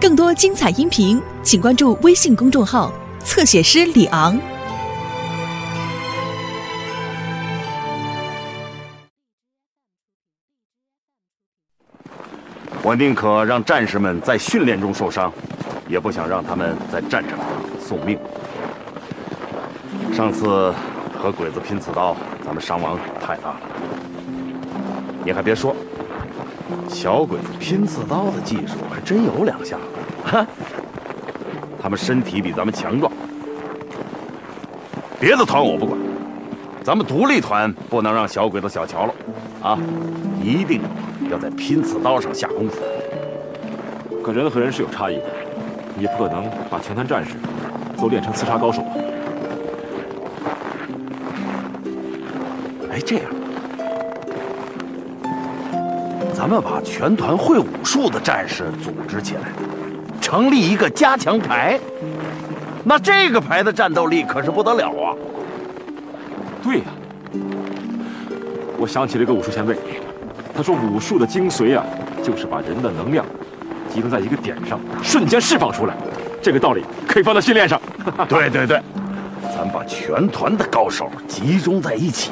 更多精彩音频，请关注微信公众号“侧写师李昂”。我宁可让战士们在训练中受伤，也不想让他们在战场上送命。上次和鬼子拼刺刀，咱们伤亡太大了。你还别说，小鬼子拼刺刀的技术还真有两下子。哈，他们身体比咱们强壮。别的团我不管，咱们独立团不能让小鬼子小瞧了，啊，一定要在拼刺刀上下功夫。可人和人是有差异的，你不可能把全团战士都练成刺杀高手吧。哎，这样，咱们把全团会武术的战士组织起来，成立一个加强排。那这个排的战斗力可是不得了啊！对呀，我想起了一个武术前辈，他说武术的精髓啊，就是把人的能量集中在一个点上，瞬间释放出来。这个道理可以放到训练上。对对对，咱把全团的高手集中在一起，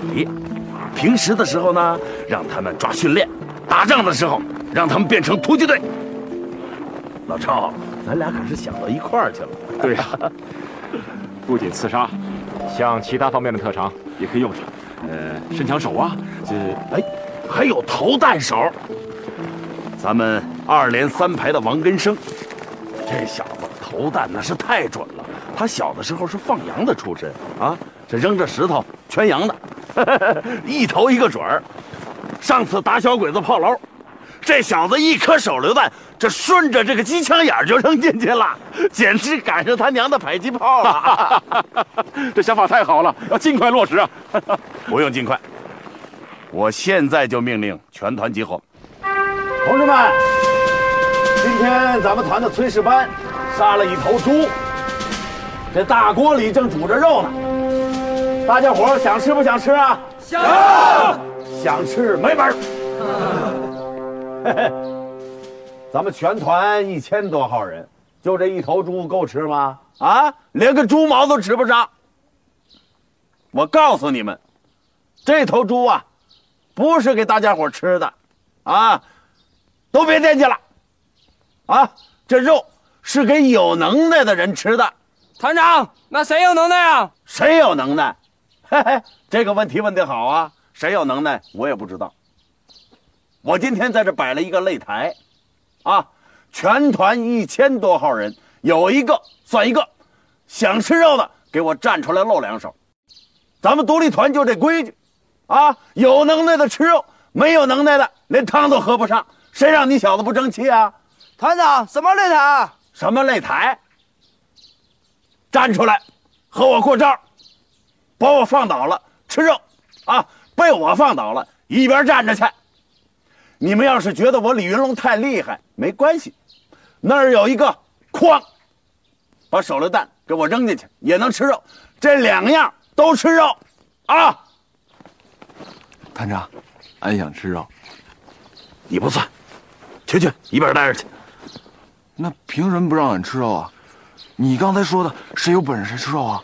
平时的时候呢，让他们抓训练；打仗的时候，让他们变成突击队。老赵，咱俩可是想到一块儿去了。对呀，不仅刺杀，像其他方面的特长也可以用上。呃，伸枪手啊，这哎，还有投弹手。咱们二连三排的王根生，这小子投弹那是太准了。他小的时候是放羊的出身啊，这扔着石头圈羊的，一投一个准儿。上次打小鬼子炮楼，这小子一颗手榴弹，这顺着这个机枪眼就扔进去了，简直赶上他娘的迫击炮了。这想法太好了，要尽快落实啊！不用尽快，我现在就命令全团集合。同志们，今天咱们团的炊事班杀了一头猪，这大锅里正煮着肉呢。大家伙想吃不想吃啊？想。想吃没门儿。嘿嘿，咱们全团一千多号人，就这一头猪够吃吗？啊，连个猪毛都吃不上。我告诉你们，这头猪啊，不是给大家伙吃的，啊，都别惦记了，啊，这肉是给有能耐的人吃的。团长，那谁有能耐啊？谁有能耐？嘿嘿，这个问题问得好啊！谁有能耐，我也不知道。我今天在这摆了一个擂台，啊，全团一千多号人，有一个算一个，想吃肉的给我站出来露两手。咱们独立团就这规矩，啊，有能耐的吃肉，没有能耐的连汤都喝不上。谁让你小子不争气啊？团长，什么擂台？什么擂台？站出来，和我过招，把我放倒了吃肉，啊，被我放倒了一边站着去。你们要是觉得我李云龙太厉害，没关系，那儿有一个筐，把手榴弹给我扔进去也能吃肉，这两样都吃肉，啊！团长，俺想吃肉。你不算，去去一边待着去。那凭什么不让俺吃肉啊？你刚才说的谁有本事谁吃肉啊？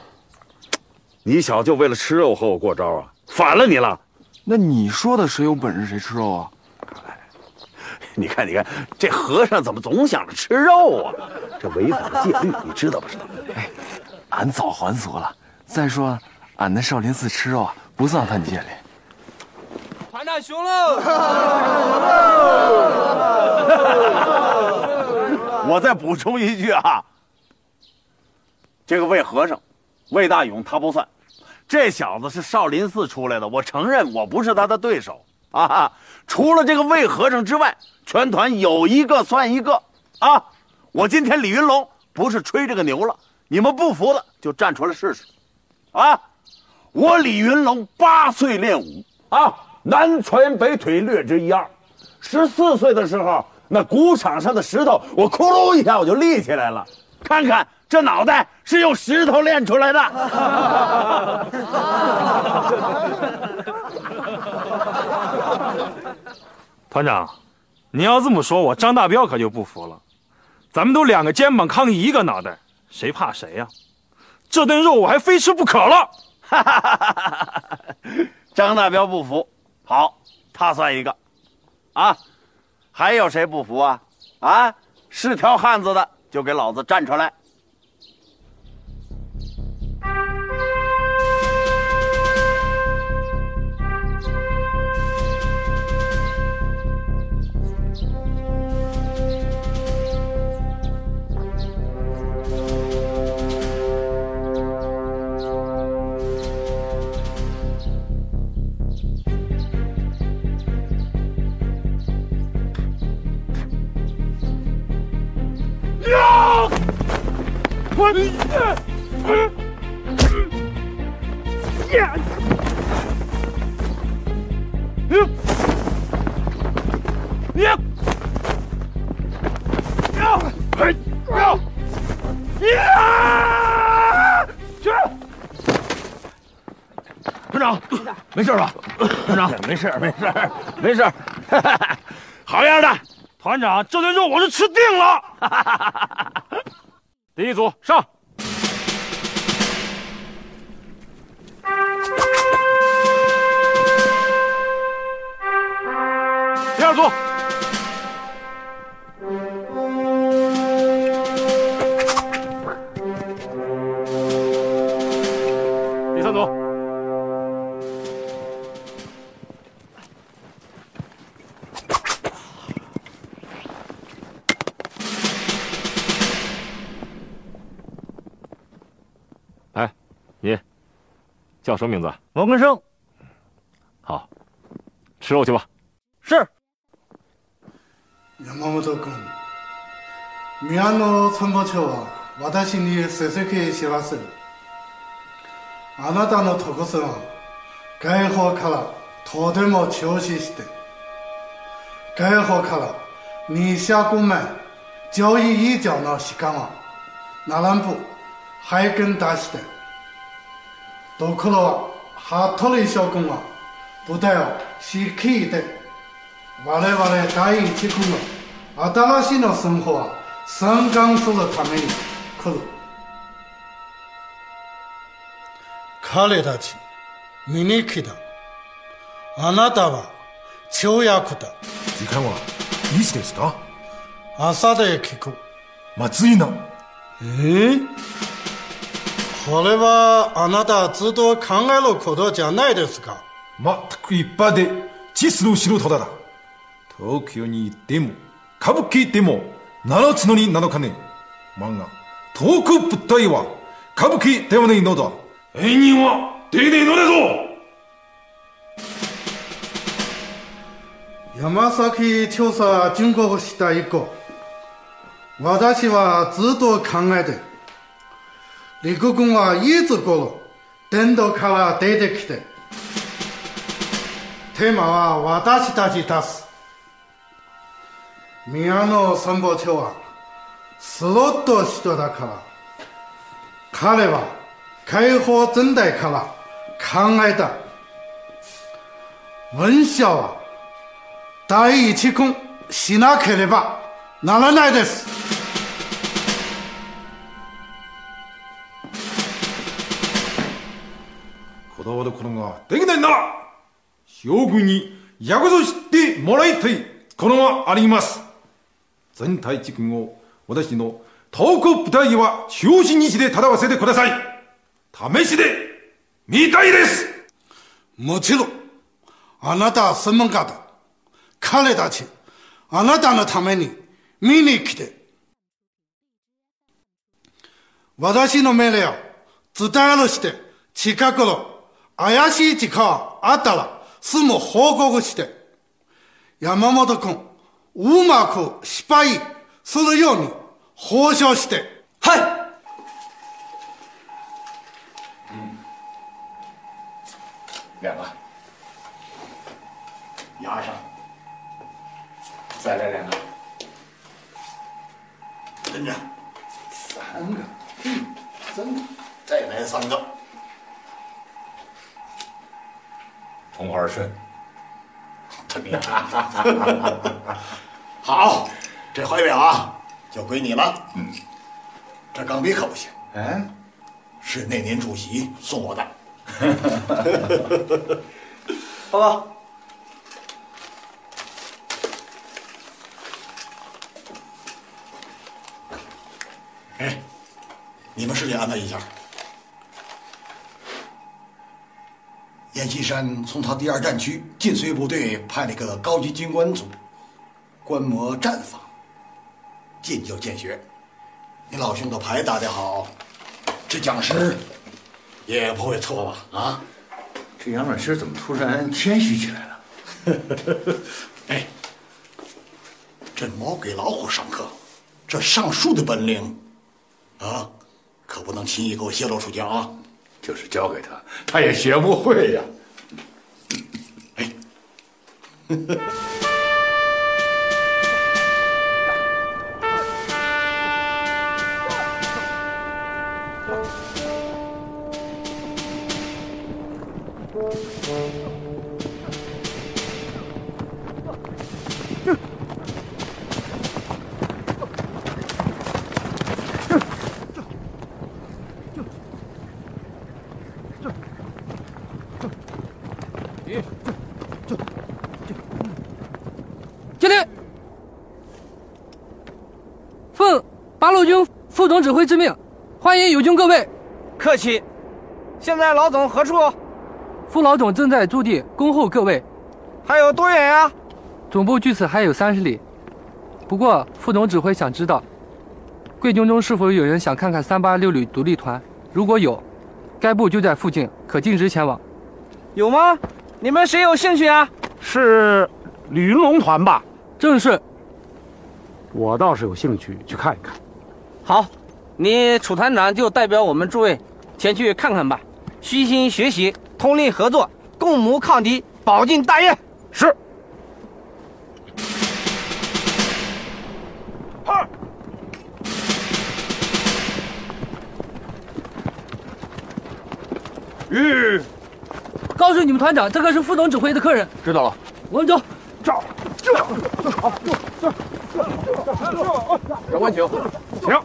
你小子就为了吃肉和我过招啊？反了你了！那你说的谁有本事谁吃肉啊？你看，你看，这和尚怎么总想着吃肉啊？这违反了戒律，你知道不知道？哎，俺早还俗了。再说，俺在少林寺吃肉啊，不算犯戒律。团长熊喽！我再补充一句啊，这个魏和尚，魏大勇他不算，这小子是少林寺出来的，我承认我不是他的对手啊。除了这个魏和尚之外，全团有一个算一个啊！我今天李云龙不是吹这个牛了，你们不服的就站出来试试，啊！我李云龙八岁练武啊，南拳北腿略知一二。十四岁的时候，那鼓场上的石头，我咕噜一下我就立起来了。看看这脑袋是用石头练出来的。团长，你要这么说，我张大彪可就不服了。咱们都两个肩膀扛一个脑袋，谁怕谁呀？这顿肉我还非吃不可了。张大彪不服，好，他算一个，啊，还有谁不服啊？啊，是条汉子的就给老子站出来！没事吧？团长，没事，没事，没事，好样的！团长，这顿肉我是吃定了。第一组上。叫什么名字？王根生好，吃肉去吧。是山本君宮野参謀長は私に成績知らせるあなたの特性は外方からとても重視して外方から二下公前交易移交の時間は並ぶ拝見出して ところは服部将軍は部隊を指揮で我々第一軍の新しいの生活は参観するために来る。彼たち見に来た。あなたは跳躍だ。時間はいつですか？朝で聞く。まずいなえこれはあなたずっと考えることじゃないですか。全く一般で地図の素人だ。東京に行っても歌舞伎でも七つのに7日ね。漫画遠く物体は歌舞伎ではないのだ。演人は出ねえのだぞ。山崎調査準国した以降私はずっと考えて陸軍はいつ頃伝道から出てきてテーマは私たち出す。宮野参謀長はスロット人だから彼は解放全体から考えた。文章は第一軍しなければならないです。こだわることができないなら将軍に約束してもらいたいことがあります。全体地軍を私の東北部隊は中心にして戦わせてください。試しで見たいです。もちろんあなたは専門家だ。彼たちあなたのために見に来て。私の命令を伝えるして近くの怪しい地下はあったらすぐ報告して。山本君うまく失敗するように報奨して。はい。两个，压上，再来两个，真的三个，真的再来三个，同花顺，特别好，这怀表啊，就归你了。嗯，这钢笔可不行，哎，是那年主席送我的。报告。哎，你们事先安排一下。阎锡山从他第二战区晋绥部队派了一个高级军官组，观摩战法，进教见学。你老兄的牌打得好，这讲师也不会错吧？啊？这杨老师怎么突然谦虚起来了？哎，这猫给老虎上课，这上树的本领，啊，可不能轻易给我泄露出去啊！就是教给他，他也学不会呀。哎，各位。客气。现在老总何处？副老总正在驻地恭候各位。还有多远呀？总部距此还有三十里。不过副总指挥想知道，贵军中是否有人想看看三八六旅独立团？如果有，该部就在附近，可径直前往。有吗？你们谁有兴趣啊？是李云龙团吧？正是。我倒是有兴趣去看一看。好，你楚团长就代表我们诸位前去看看吧，虚心学习，通力合作，共谋抗敌，保境大业。是。日，告诉你们团长，这个是副总指挥的客人。知道了。我们走。这。这。好，这。长官请。请。停。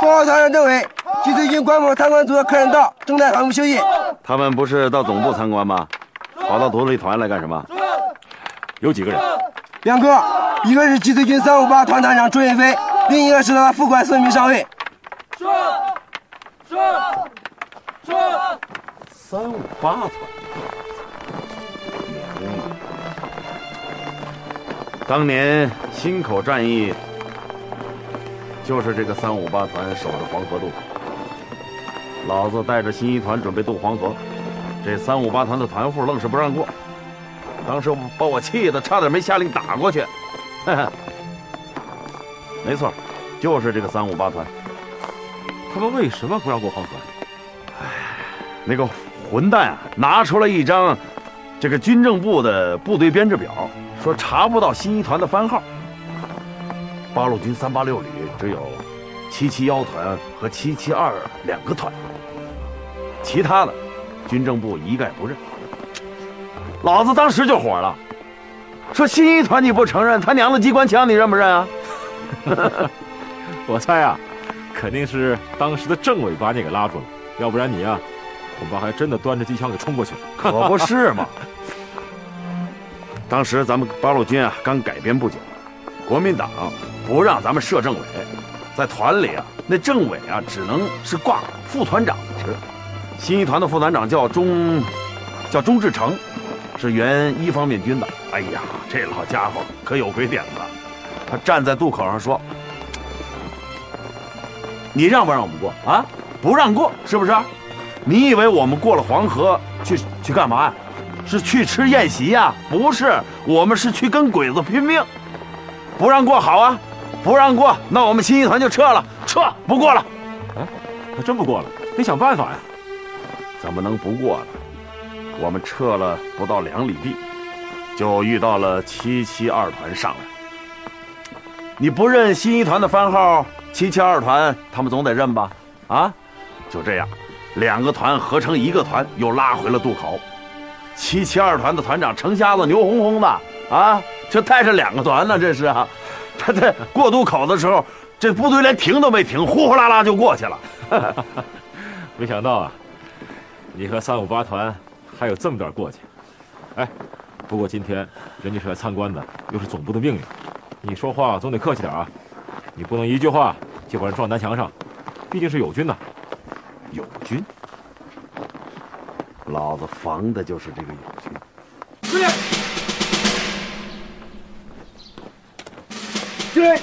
报告团长政委，击碎军观摩参观组的客人到，正在航母休息。他们不是到总部参观吗？跑到独立团来干什么？有几个人？两个，一个是击碎军三五八团团长朱云飞，另一个是他副官孙明上尉。说说，三五八团。当年忻口战役，就是这个三五八团守着黄河渡口。老子带着新一团准备渡黄河，这三五八团的团副愣是不让过。当时把我气的差点没下令打过去。没错，就是这个三五八团。他们为什么不让过黄河？哎，那个混蛋啊，拿出了一张这个军政部的部队编制表，说查不到新一团的番号。八路军三八六旅只有七七幺团和七七二两个团，其他的军政部一概不认。老子当时就火了，说新一团你不承认，他娘的机关枪你认不认啊？我猜啊，肯定是当时的政委把你给拉住了，要不然你啊，恐怕还真的端着机枪给冲过去了。可不是嘛！当时咱们八路军啊刚改编不久，国民党不让咱们设政委，在团里啊，那政委啊只能是挂副团长的职。新一团的副团长叫钟，叫钟志成。是原一方面军的，哎呀，这老家伙可有鬼点子！他站在渡口上说：“你让不让我们过啊？不让过，是不是？你以为我们过了黄河去去干嘛呀？是去吃宴席呀？不是，我们是去跟鬼子拼命。不让过，好啊，不让过，那我们新一团就撤了，撤，不过了。哎，还真不过了，得想办法呀。怎么能不过呢？”我们撤了不到两里地，就遇到了七七二团上来。你不认新一团的番号，七七二团他们总得认吧？啊，就这样，两个团合成一个团，又拉回了渡口。七七二团的团长程瞎子牛哄哄的啊，这带着两个团呢，这是啊。他在过渡口的时候，这部队连停都没停，呼呼啦啦就过去了。没想到啊，你和三五八团还有这么点过节。哎，不过今天人家是来参观的，又是总部的命令，你说话总得客气点啊。你不能一句话就把人撞南墙上，毕竟是友军呐。友军，老子防的就是这个友军。司令，司令，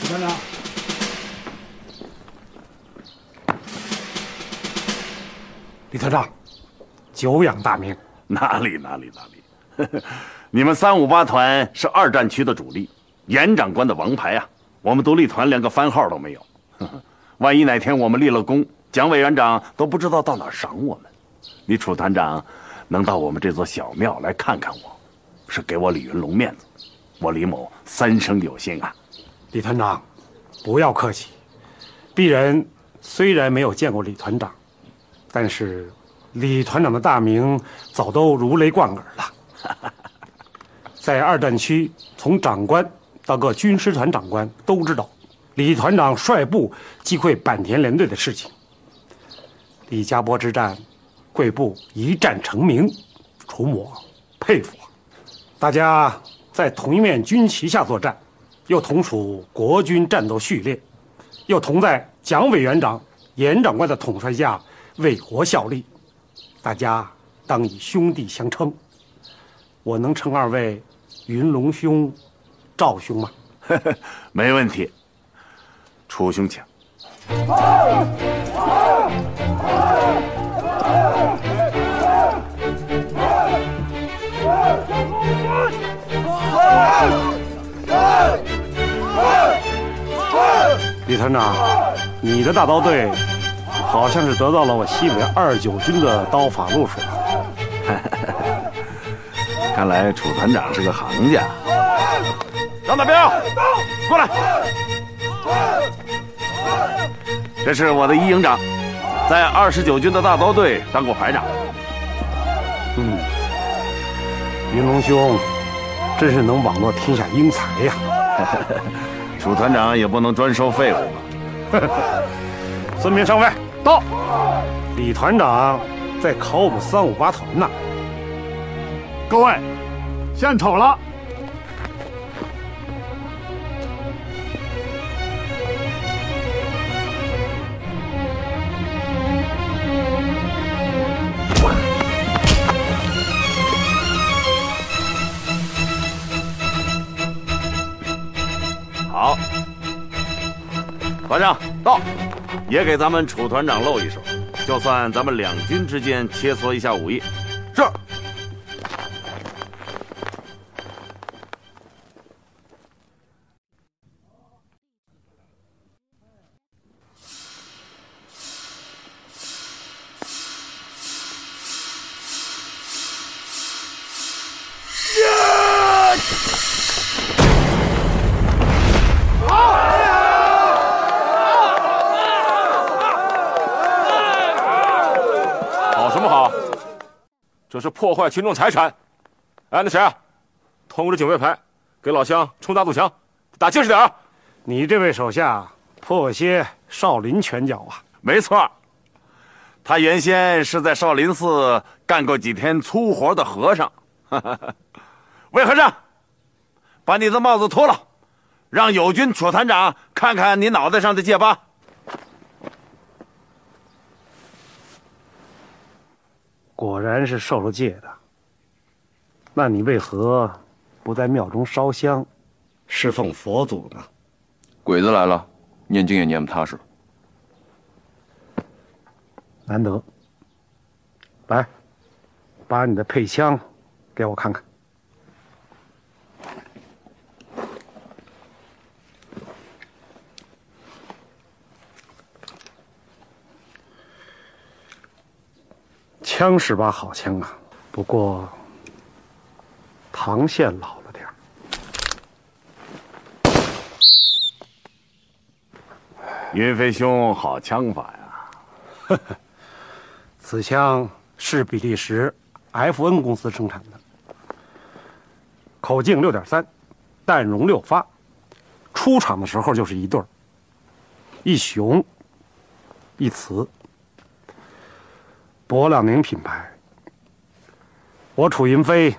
李团长，李团长，久仰大名。哪里哪里哪里，你们三五八团是二战区的主力，严长官的王牌啊！我们独立团连个番号都没有，万一哪天我们立了功，蒋委员长都不知道到哪儿赏我们。你楚团长能到我们这座小庙来看看我，是给我李云龙面子，我李某三生有幸啊！李团长，不要客气。鄙人虽然没有见过李团长，但是李团长的大名早都如雷贯耳了。在二战区，从长官到各军师团长官都知道，李团长率部击溃坂田联队的事情。李家坡之战，贵部一战成名，楚某佩服啊！大家在同一面军旗下作战，又同属国军战斗序列，又同在蒋委员长、严长官的统帅下为国效力，大家当以兄弟相称。我能称二位云龙兄、赵兄吗？没问题，楚兄请。李团长，你的大刀队好像是得到了我西北二九军的刀法路数。看来楚团长是个行家。张大彪，过来。这是我的一营长，在二十九军的大刀队当过排长。嗯，云龙兄，真是能网络天下英才呀！楚团长也不能专收废物吧？孙明上尉到。李团长在考我们三五八团呢。各位，献丑了。好，团长到，也给咱们楚团长露一手，就算咱们两军之间切磋一下武艺。是。破坏群众财产！哎，那谁啊，通知警卫排，给老乡冲大堵墙，打结实点啊！你这位手下颇有些少林拳脚啊！没错，他原先是在少林寺干过几天粗活的和尚。魏和尚，把你的帽子脱了，让友军楚团长看看你脑袋上的戒疤。果然是受了戒的。那你为何不在庙中烧香，侍奉佛祖呢？鬼子来了，念经也念不踏实。难得。来，把你的配枪给我看看。枪是把好枪啊，不过膛线老了点云飞兄好枪法呀！此枪是比利时 FN 公司生产的，口径六点三，弹容六发，出厂的时候就是一对儿，一雄一雌，博朗宁品牌。我楚云飞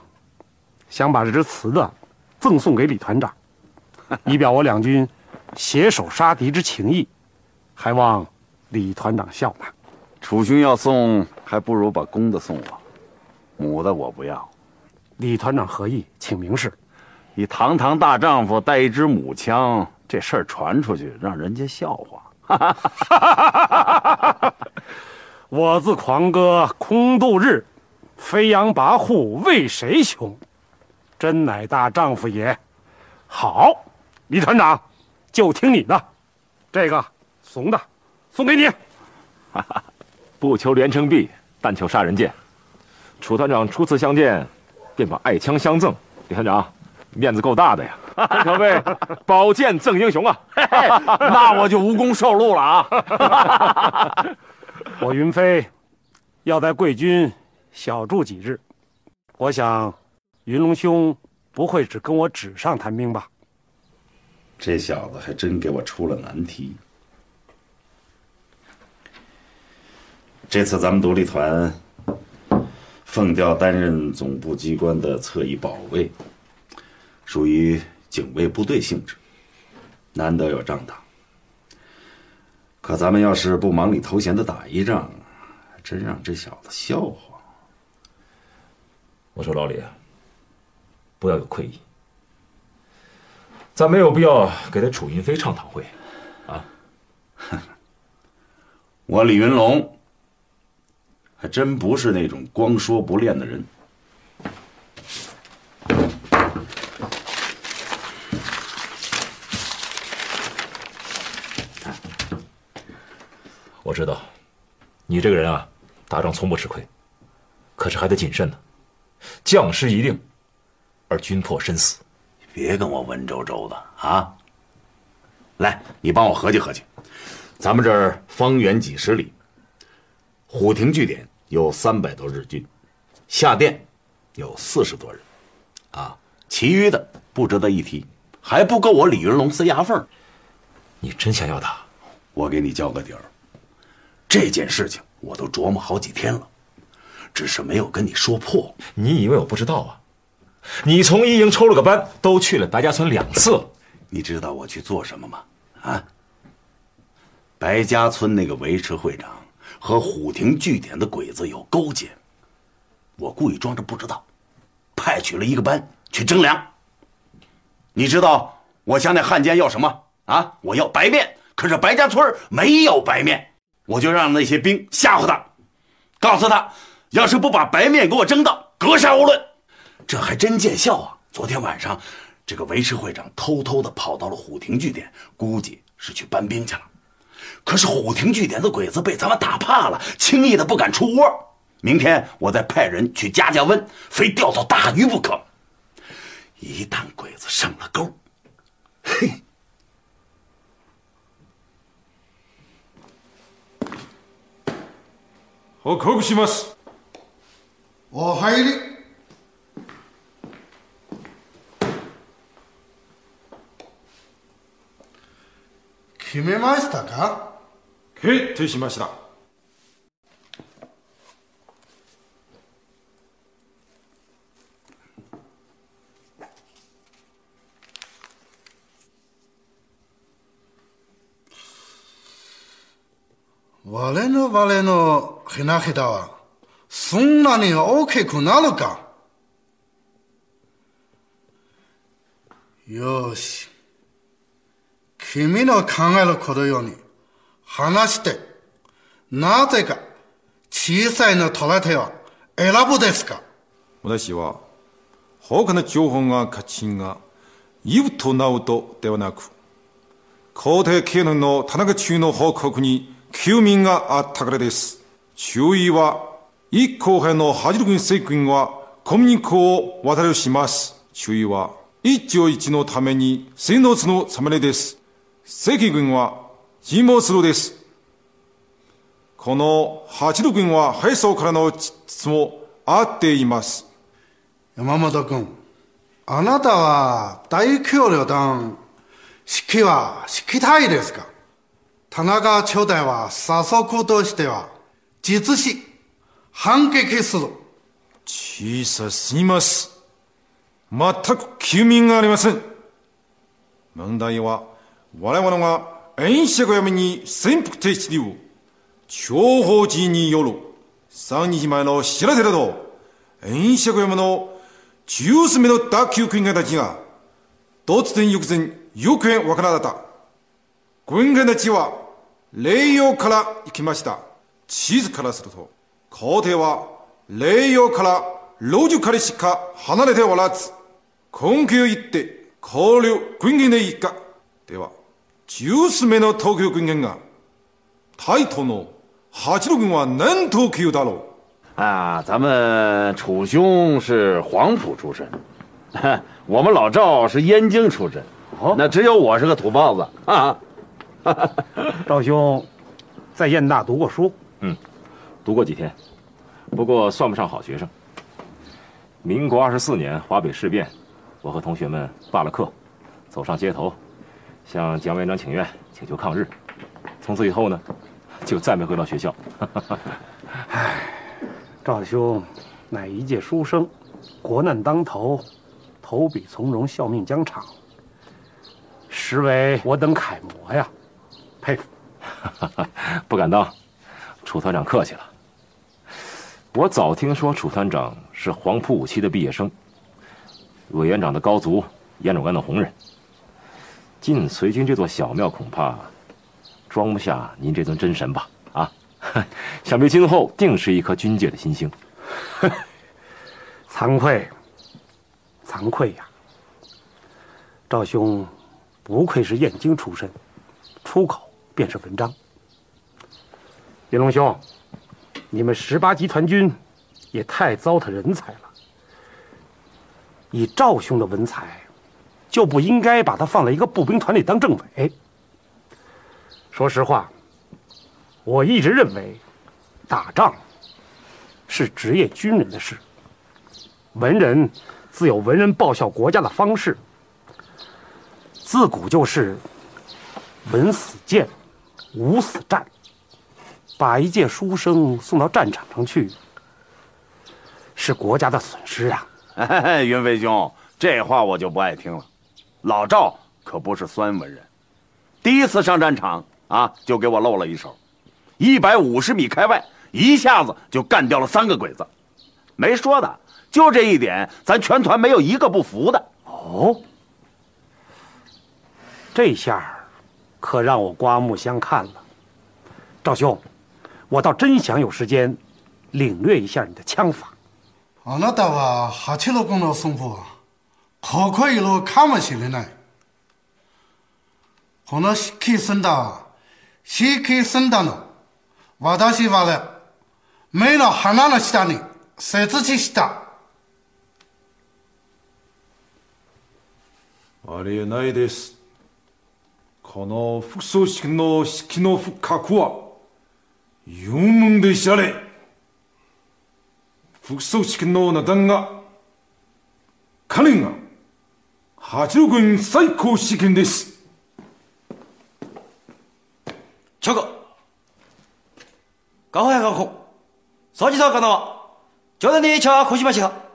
想把这只雌的赠送给李团长，以表我两军携手杀敌之情谊，还望李团长笑纳。楚兄要送，还不如把公的送我，母的我不要。李团长何意？请明示。你堂堂大丈夫带一支母枪，这事儿传出去，让人家笑话。我自狂歌空度日。飞扬跋扈为谁雄？真乃大丈夫也。好，李团长，就听你的。这个怂的，送给你。不求连城璧，但求杀人剑。楚团长初次相见，便把爱枪相赠。李团长，面子够大的呀！可 谓宝剑赠英雄啊！那我就无功受禄了啊！我云飞要在贵军。小住几日，我想，云龙兄不会只跟我纸上谈兵吧？这小子还真给我出了难题。这次咱们独立团奉调担任总部机关的侧翼保卫，属于警卫部队性质，难得有仗打。可咱们要是不忙里偷闲的打一仗，真让这小子笑话。我说老李，不要有愧意，咱没有必要给他楚云飞唱堂会，啊！我李云龙还真不是那种光说不练的人。知道，你这个人啊，打仗从不吃亏，可是还得谨慎呢。将士一定，而军破身死。别跟我文绉绉的啊！来，你帮我合计合计，咱们这儿方圆几十里，虎亭据点有三百多日军，下店有四十多人，啊，其余的不值得一提，还不够我李云龙塞牙缝。你真想要打？我给你交个底儿。这件事情我都琢磨好几天了。只是没有跟你说破，你以为我不知道啊？你从一营抽了个班，都去了白家村两次，你知道我去做什么吗？啊？白家村那个维持会长和虎亭据点的鬼子有勾结，我故意装着不知道，派去了一个班去征粮。你知道我向那汉奸要什么啊？我要白面，可是白家村没有白面，我就让那些兵吓唬他，告诉他。要是不把白面给我争到，格杀勿论。这还真见效啊！昨天晚上，这个维持会长偷偷的跑到了虎亭据点，估计是去搬兵去了。可是虎亭据点的鬼子被咱们打怕了，轻易的不敢出窝。明天我再派人去加加温，非钓到大鱼不可。一旦鬼子上了钩，嘿！好，告します。お入り。決めましたか？決定しました。我の我のひなひだはそんなに大きくなるか。よし。君の考えることように話して、なぜか小さいの取らては選ぶですか。私は、他の情報が勝ちが、言うとなうとではなく、皇帝経年の田中中の報告に休眠があったからです。注意は一後輩の八軍政軍はコミュニコを渡りします。注意は、一朝一のために水の津のサムネです。赤軍はジモスロです。この八路軍は敗走からの質も合っています。山本君、あなたは大統領団指揮は指揮たいですか？田中長大は佐速としては実施、反撃する。小さすぎます。全く休眠がありません。問題は、我々が演者山に潜伏停止を、諜報時による3日前の知らせなど、演者山の十数名の打球軍官たちが、突然翌前、行方わからなかった。軍官たちは、霊洋から行きました。地図からすると、皇帝は、霊洋から路地からしか離れておらず、根拠を言って、考慮軍軍でいいか。では、十数名の東京軍軍が、台头の八路軍は何と級だろ啊，咱们楚兄是黄埔出身，我们老赵是燕京出身，那只有我是个土包子啊。赵兄在燕大读过书， 嗯，读过几天，不过算不上好学生。民国二十四年华北事变，我和同学们罢了课，走上街头，向蒋委员长请愿，请求抗日。从此以后呢，就再没回到学校。赵兄乃一介书生，国难当头，投笔从戎，效命疆场，实为我等楷模呀，佩服。不敢当，楚团长客气了。我早听说楚团长是黄埔五期的毕业生，委员长的高足，严长官的红人。进随军这座小庙，恐怕装不下您这尊真神吧？啊，想必今后定是一颗军界的新星。惭愧，惭愧呀！赵兄不愧是燕京出身，出口便是文章。云龙兄，你们十八集团军也太糟蹋人才了。以赵兄的文采，就不应该把他放在一个步兵团里当政委。说实话，我一直认为，打仗是职业军人的事。文人自有文人报效国家的方式，自古就是文死谏，武死战。把一介书生送到战场上去，是国家的损失啊！哎，云飞兄，这话我就不爱听了。老赵可不是酸文人，第一次上战场啊，就给我露了一手，一百五十米开外，一下子就干掉了三个鬼子。没说的，就这一点，咱全团没有一个不服的。哦，这下可让我刮目相看了。赵兄，我倒真想有时间领略一下你的枪法。あなたは八路軍の損保はここいるかもしれない。この指揮戦だは指揮戦だの私はね、目の鼻の下に設置した。ありえないです。この副総指揮の指揮 の不覚は、有門でしゃれ。副総指揮の名段が、彼が、八路軍最高指揮です。这个，高や高校、佐治沢かな、冗談で茶こしました。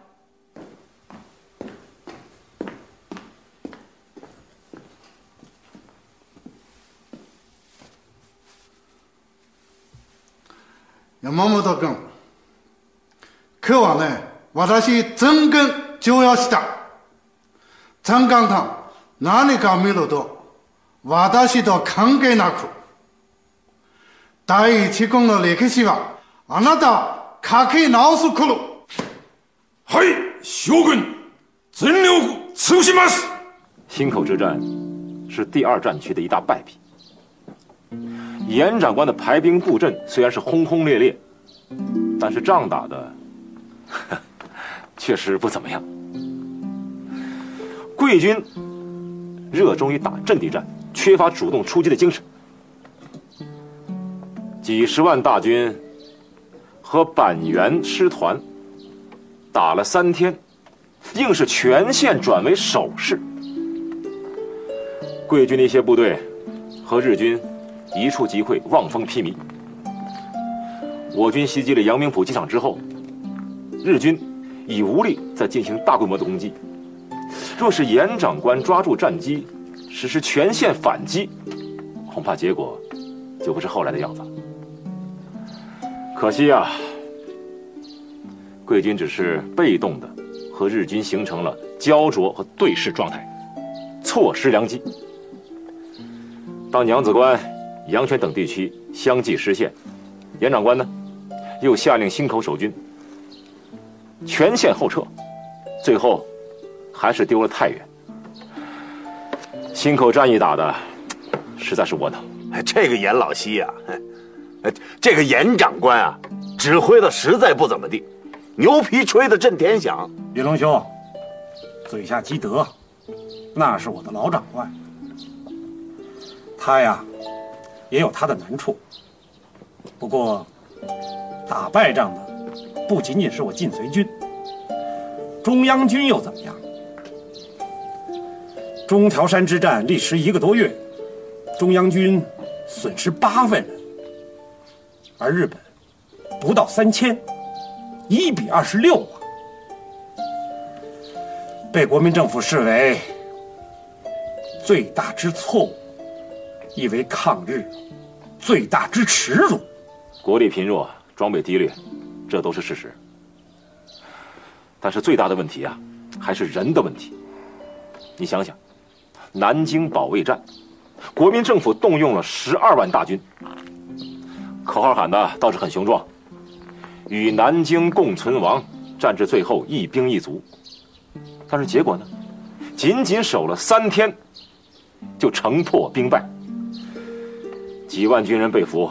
山本君、今日はね、私全軍重要した。残艦艦何か見ると、私と関係なく、第一軍の歴史は、あなた書き直す頃。はい、将軍、全力尽します。忻口之战是第二战区的一大败笔。 严长官的排兵布阵虽然是轰轰烈烈，但是仗打的 确实不怎么样。贵军热衷于打阵地战，缺乏主动出击的精神。几十万大军和板垣师团打了三天，硬是全线转为守势。贵军的一些部队和日军一触即溃，望风披靡。我军袭击了阳明浦机场之后，日军已无力再进行大规模的攻击。若是严长官抓住战机，实施全线反击，恐怕结果就不是后来的样子。可惜啊，贵军只是被动的和日军形成了焦灼和对视状态，错失良机。当娘子关、阳泉等地区相继失陷，严长官呢，又下令忻口守军全线后撤，最后还是丢了太原。忻口战役打的实在是窝囊。这个严老西呀、哎，这个严长官啊，指挥的实在不怎么地，牛皮吹得震天响。云龙兄，嘴下积德，那是我的老长官。他呀，也有他的难处。不过，打败仗的不仅仅是我晋绥军，中央军又怎么样？中条山之战历时一个多月，中央军损失八万人，而日本不到三千，一比二十六啊！被国民政府视为最大之错误，亦为抗日最大之耻辱。国力贫弱，装备低劣，这都是事实。但是最大的问题啊，还是人的问题。你想想，南京保卫战，国民政府动用了十二万大军，口号喊的倒是很雄壮，“与南京共存亡，战至最后一兵一卒”。但是结果呢？仅仅守了三天，就城破兵败，几万军人被俘。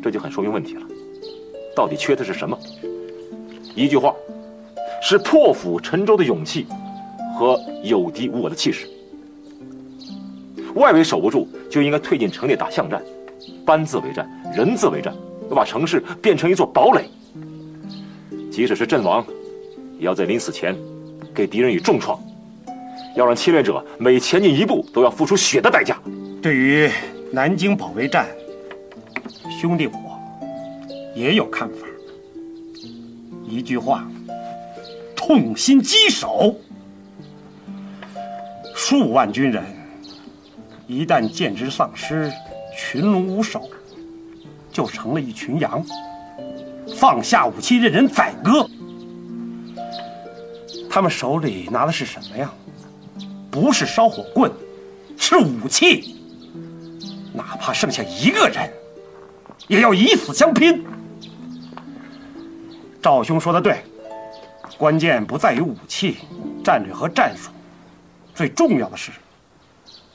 这就很说明问题了，到底缺的是什么？一句话，是破釜沉舟的勇气和有敌无我的气势。外围守不住，就应该退进城内打巷战，班字为战，人字为战，要把城市变成一座堡垒。即使是阵亡，也要在临死前给敌人以重创，要让侵略者每前进一步都要付出血的代价。对于南京保卫战，兄弟我也有看法。一句话，痛心疾首。数万军人一旦见之丧失，群龙无首，就成了一群羊，放下武器任人宰割。他们手里拿的是什么呀？不是烧火棍，是武器。哪怕剩下一个人，也要以死相拼。赵兄说的对，关键不在于武器、战略和战术，最重要的是，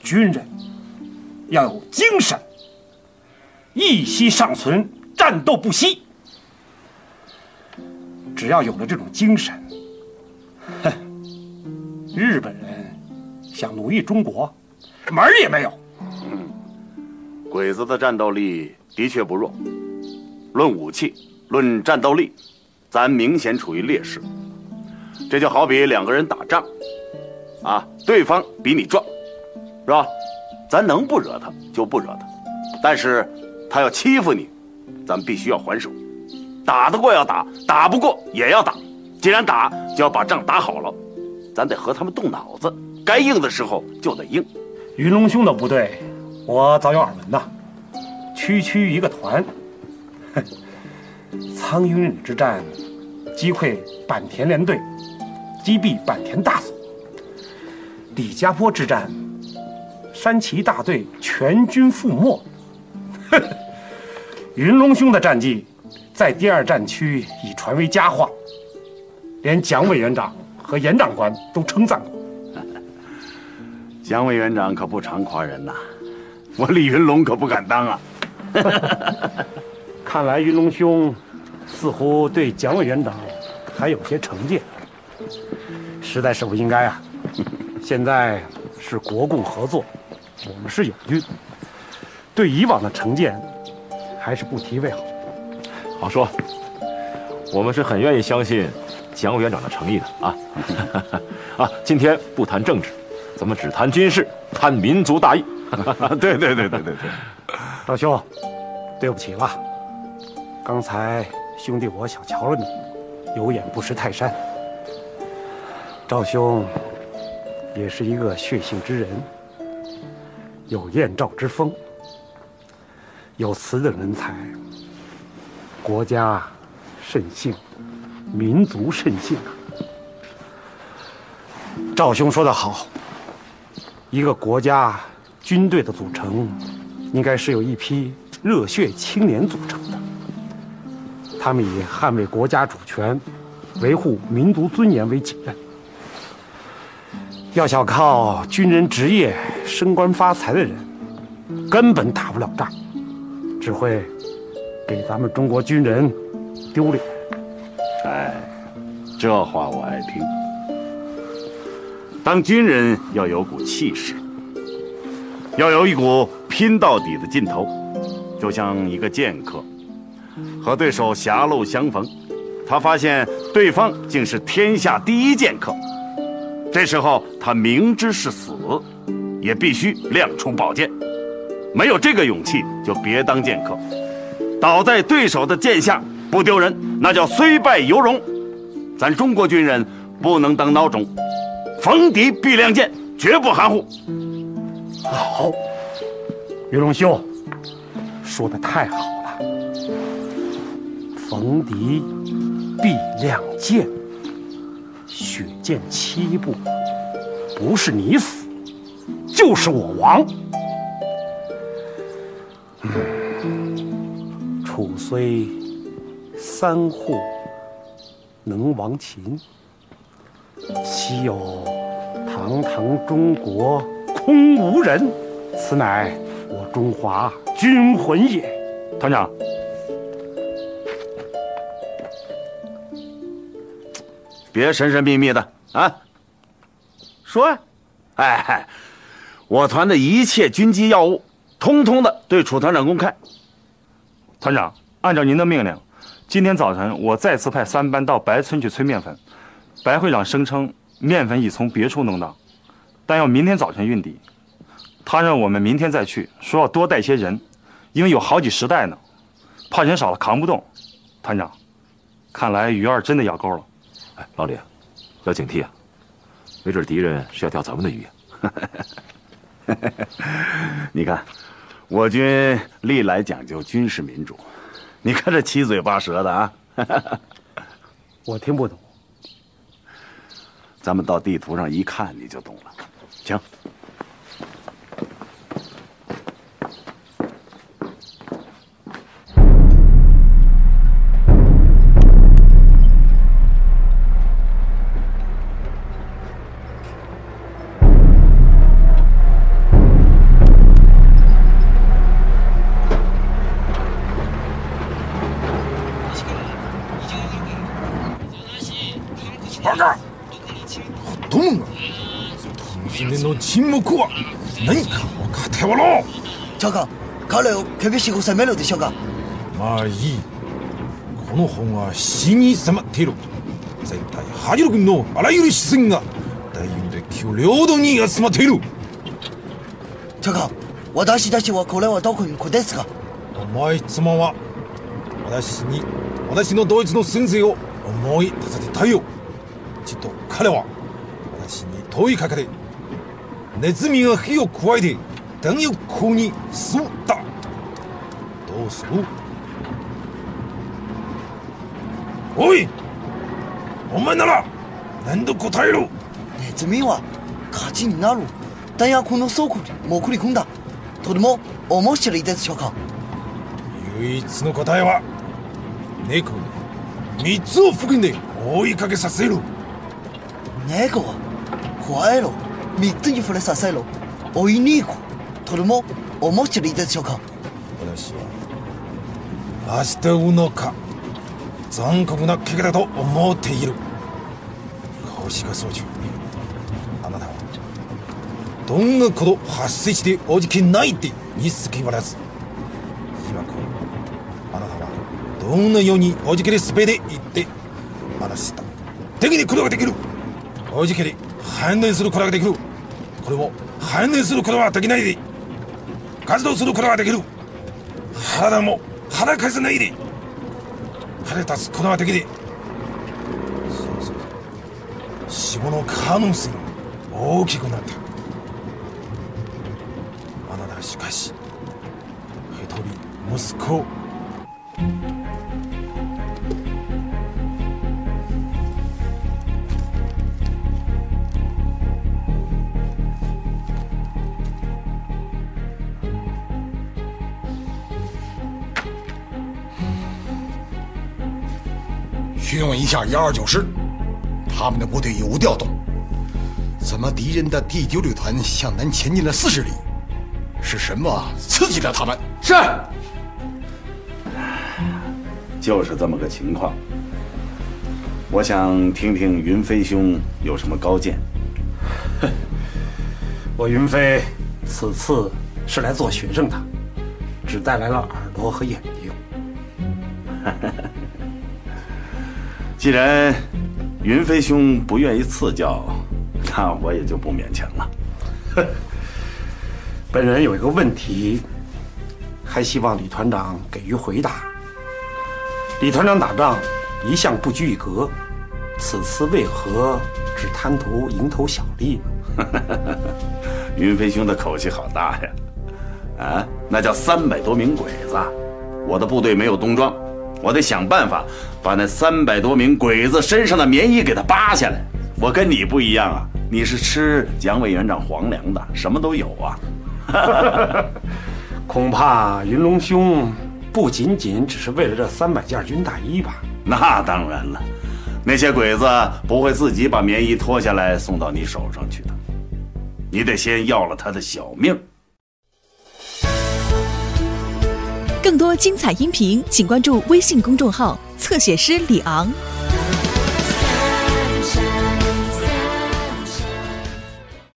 军人要有精神，一息尚存，战斗不息。只要有了这种精神，哼，日本人想奴役中国，门儿也没有。嗯鬼子的战斗力的确不弱，论武器，论战斗力，咱明显处于劣势。这就好比两个人打仗，啊，对方比你壮，是吧？咱能不惹他就不惹他，但是他要欺负你，咱必须要还手。打得过要打，打不过也要打。既然打，就要把仗打好了。咱得和他们动脑子，该硬的时候就得硬。云龙兄的部队，我早有耳闻呐。区区一个团，苍云岭之战，击溃坂田联队，击毙坂田大佐；李家坡之战，山崎大队全军覆没。云龙兄的战绩，在第二战区已传为佳话，连蒋委员长和严长官都称赞过。蒋委员长可不常夸人呐，我李云龙可不敢当啊。看来云龙兄似乎对蒋委员长还有些成见，实在是不应该啊！现在是国共合作，我们是友军，对以往的成见还是不提为好。好说，我们是很愿意相信蒋委员长的诚意的啊！啊，今天不谈政治，咱们只谈军事，谈民族大义。对对对对对对，赵兄，对不起了，刚才兄弟我小瞧了你，有眼不识泰山。赵兄也是一个血性之人，有燕赵之风，有此等人才，国家甚幸，民族甚幸啊！赵兄说得好，一个国家军队的组成，应该是由一批热血青年组成的，他们以捍卫国家主权、维护民族尊严为己任。要想靠军人职业升官发财的人，根本打不了仗，只会给咱们中国军人丢脸。哎，这话我爱听。当军人要有股气势，要有一股拼到底的劲头，就像一个剑客和对手狭路相逢，他发现对方竟是天下第一剑客。这时候，他明知是死，也必须亮出宝剑。没有这个勇气，就别当剑客。倒在对手的剑下不丢人，那叫虽败犹荣。咱中国军人不能当孬种，逢敌必亮剑，绝不含糊。好，于龙兄说的太好了。逢敌必亮剑。血溅七步，不是你死，就是我亡。楚虽三户能亡秦，岂有堂堂中国空无人？此乃我中华军魂也。团长。别神神秘秘的啊！说呀，哎，我团的一切军机要务，通通的对楚团长公开。团长，按照您的命令，今天早晨我再次派三班到白村去催面粉。白会长声称面粉已从别处弄到，但要明天早晨运抵。他让我们明天再去，说要多带些人，因为有好几十袋呢，怕人少了扛不动。团长，看来鱼儿真的咬钩了。哎，老李，要警惕啊！没准敌人是要钓咱们的鱼。你看，我军历来讲究军事民主，你看这七嘴八舌的啊！我听不懂。咱们到地图上一看，你就懂了。行。沈黙は何か分かっておろう。長官彼を厳しく責めるでしょうか。まあいい。この本は死に迫っている。絶対ハジロ軍のあらゆる視線が大運で旧領土に集まっている。長官私たちはこれはどこに行くですか。お前妻は私に私のドイツの先生を思い出させたいよ。ちっと彼は私に問いかけてネズミが火を加えて弾薬庫に吸った。どうする？おい！お前なら何度答えろ？ネズミは火事になる。弾薬の倉庫に潜り込んだ。とても面白いでしょうか唯一の答えは猫三つを含んで追いかけさせる。猫は怖いろ3つに触れさせろ追いに行くとても面白いでしょうか。私は明日うのか。残酷な怪我だと思っている。星が総長あなたはどんなこと発生しておじけないってにすきわらず。今こあなたはどんなようにおじけりスペで言って話した。敵に来ることができる。おじけり反応することができる。これも反応することはできないで活動することができる。体も腹かせないで腹立つことができる。そうそう死亡の可能性が大きくなった。あなたしかし一人息子下幺二九师，他们的部队有无调动？怎么敌人的第九旅团向南前进了四十里？是什么刺激了他们？是，就是这么个情况。我想听听云飞兄有什么高见。我云飞此次是来做学生的，只带来了耳朵和眼睛。既然云飞兄不愿意赐教，那我也就不勉强了。本人有一个问题，还希望李团长给予回答。李团长打仗一向不拘一格，此次为何只贪图蝇头小利呢？云飞兄的口气好大呀！啊，那叫三百多名鬼子，我的部队没有冬装。我得想办法把那三百多名鬼子身上的棉衣给他扒下来。我跟你不一样啊，你是吃蒋委员长皇粮的，什么都有啊。恐怕云龙兄不仅仅只是为了这三百件军大衣吧？那当然了，那些鬼子不会自己把棉衣脱下来送到你手上去的，你得先要了他的小命。更多精彩音频，请关注微信公众号“侧写师李昂”。